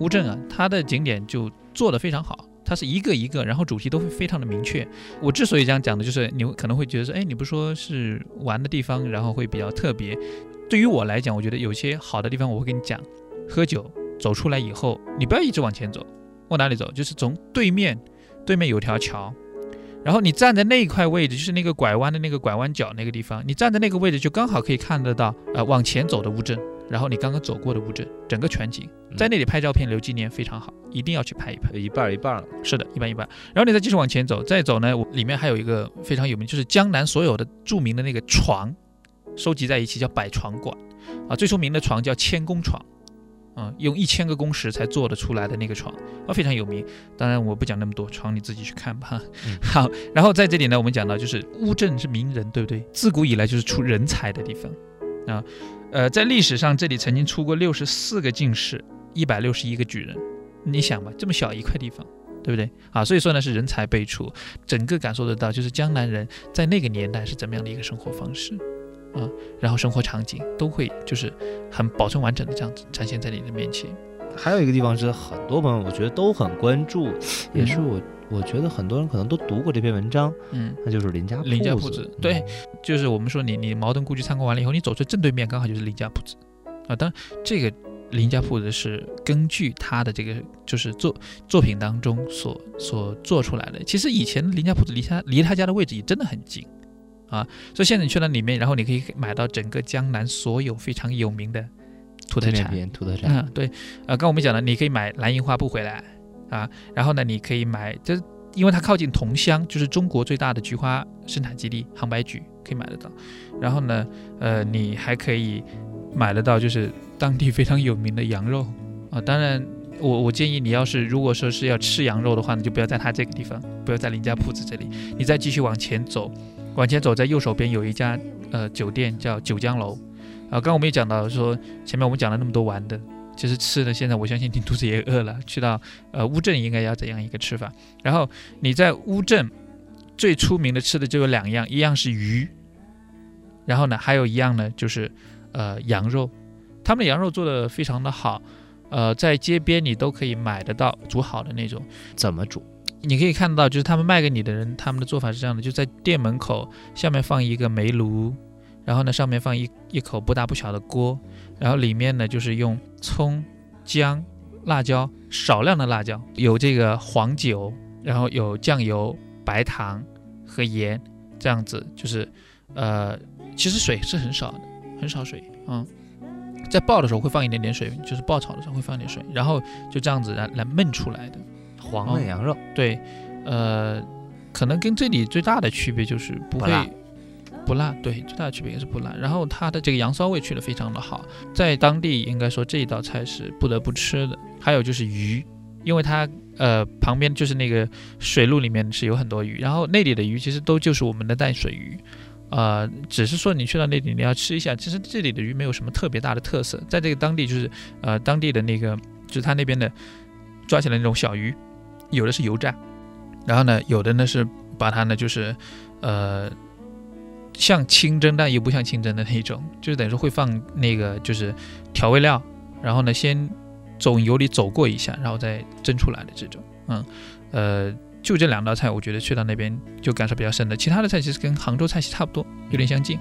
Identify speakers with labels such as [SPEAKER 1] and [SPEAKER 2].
[SPEAKER 1] 乌镇啊，它的景点就做得非常好，它是一个一个，然后主题都会非常的明确。我之所以这样讲的，就是你可能会觉得说，哎，你不说是玩的地方，然后会比较特别。对于我来讲，我觉得有些好的地方，我会跟你讲。喝酒走出来以后，你不要一直往前走，往哪里走？就是从对面，对面有条桥，然后你站在那一块位置，就是那个拐弯的那个拐弯角那个地方，你站在那个位置就刚好可以看得到，呃，往前走的乌镇，然后你刚刚走过的乌镇，整个全景，在那里拍照片留纪念非常好，一定要去拍一拍。
[SPEAKER 2] 一半一半了，
[SPEAKER 1] 是的，一半一半。然后你再继续往前走，再走呢，我里面还有一个非常有名，就是江南所有的著名的那个床，收集在一起叫百床馆。啊，最出名的床叫千工床，啊，用一千个工时才做得出来的那个床，啊，非常有名。当然我不讲那么多，床你自己去看吧。好，然后在这里呢，我们讲到就是乌镇是名人，对不对？自古以来就是出人才的地方，啊，呃，在历史上这里曾经出过六十四个进士，一百六十一个举人。你想吧，这么小一块地方，对不对？啊，所以说呢是人才辈出，整个感受得到就是江南人在那个年代是怎么样的一个生活方式。啊，然后生活场景都会就是很保存完整的这样子展现在你的面前。
[SPEAKER 2] 还有一个地方是很多朋友我觉得都很关注，也是我我觉得很多人可能都读过这篇文章，嗯，那就是林家
[SPEAKER 1] 林家铺子。对，就是我们说你你茅盾故居参观完了以后，你走出正对面刚好就是林家铺子啊。当然这个林家铺子是根据他的这个就是作作品当中所所做出来的。其实以前林家铺子离他离他家的位置也真的很近。啊，所以现在你去到里面，然后你可以买到整个江南所有非常有名的土特产。
[SPEAKER 2] 土特产，
[SPEAKER 1] 嗯，对，呃，刚我们讲了，你可以买蓝印花布回来啊，然后呢，你可以买，就是因为它靠近桐乡，就是中国最大的菊花生产基地，杭白菊可以买得到。然后呢，呃，你还可以买得到，就是当地非常有名的羊肉啊。当然，我我建议你要是如果说是要吃羊肉的话，你就不要在它这个地方，不要在林家铺子这里，你再继续往前走。往前走，在右手边有一家呃酒店，叫九江楼。啊，刚刚我们也讲到说，前面我们讲了那么多玩的，其实吃的，现在我相信你肚子也饿了。去到呃乌镇应该要怎样一个吃法？然后你在乌镇最出名的吃的就有两样，一样是鱼，然后呢还有一样呢就是呃羊肉，他们的羊肉做的非常的好，呃在街边你都可以买得到煮好的那种。
[SPEAKER 2] 怎么煮？
[SPEAKER 1] 你可以看到，就是他们卖给你的人，他们的做法是这样的：就在店门口下面放一个煤炉，然后呢上面放一一口不大不小的锅，然后里面呢就是用葱、姜、辣椒，少量的辣椒，有这个黄酒，然后有酱油、白糖和盐，这样子就是，呃，其实水是很少的，很少水啊，在爆的时候会放一点点水，就是爆炒的时候会放点水，然后就这样子来来焖出来的。
[SPEAKER 2] 黄焖羊肉，
[SPEAKER 1] 对，呃，可能跟这里最大的区别就是不会不辣，对，最大的区别也是不辣。然后它的这个羊骚味去的非常的好，在当地应该说这一道菜是不得不吃的。还有就是鱼，因为它呃旁边就是那个水路里面是有很多鱼，然后那里的鱼其实都就是我们的淡水鱼，呃，只是说你去到那里你要吃一下，其实这里的鱼没有什么特别大的特色，在这个当地就是呃当地的那个就是他那边的抓起来那种小鱼。有的是油炸，然后呢，有的呢是把它呢就是，呃，像清蒸但又不像清蒸的那种，就是等于说会放那个就是调味料，然后呢先从油里走过一下，然后再蒸出来的这种，嗯，呃，就这两道菜，我觉得去到那边就感受比较深的，其他的菜其实跟杭州菜系差不多，有点相近。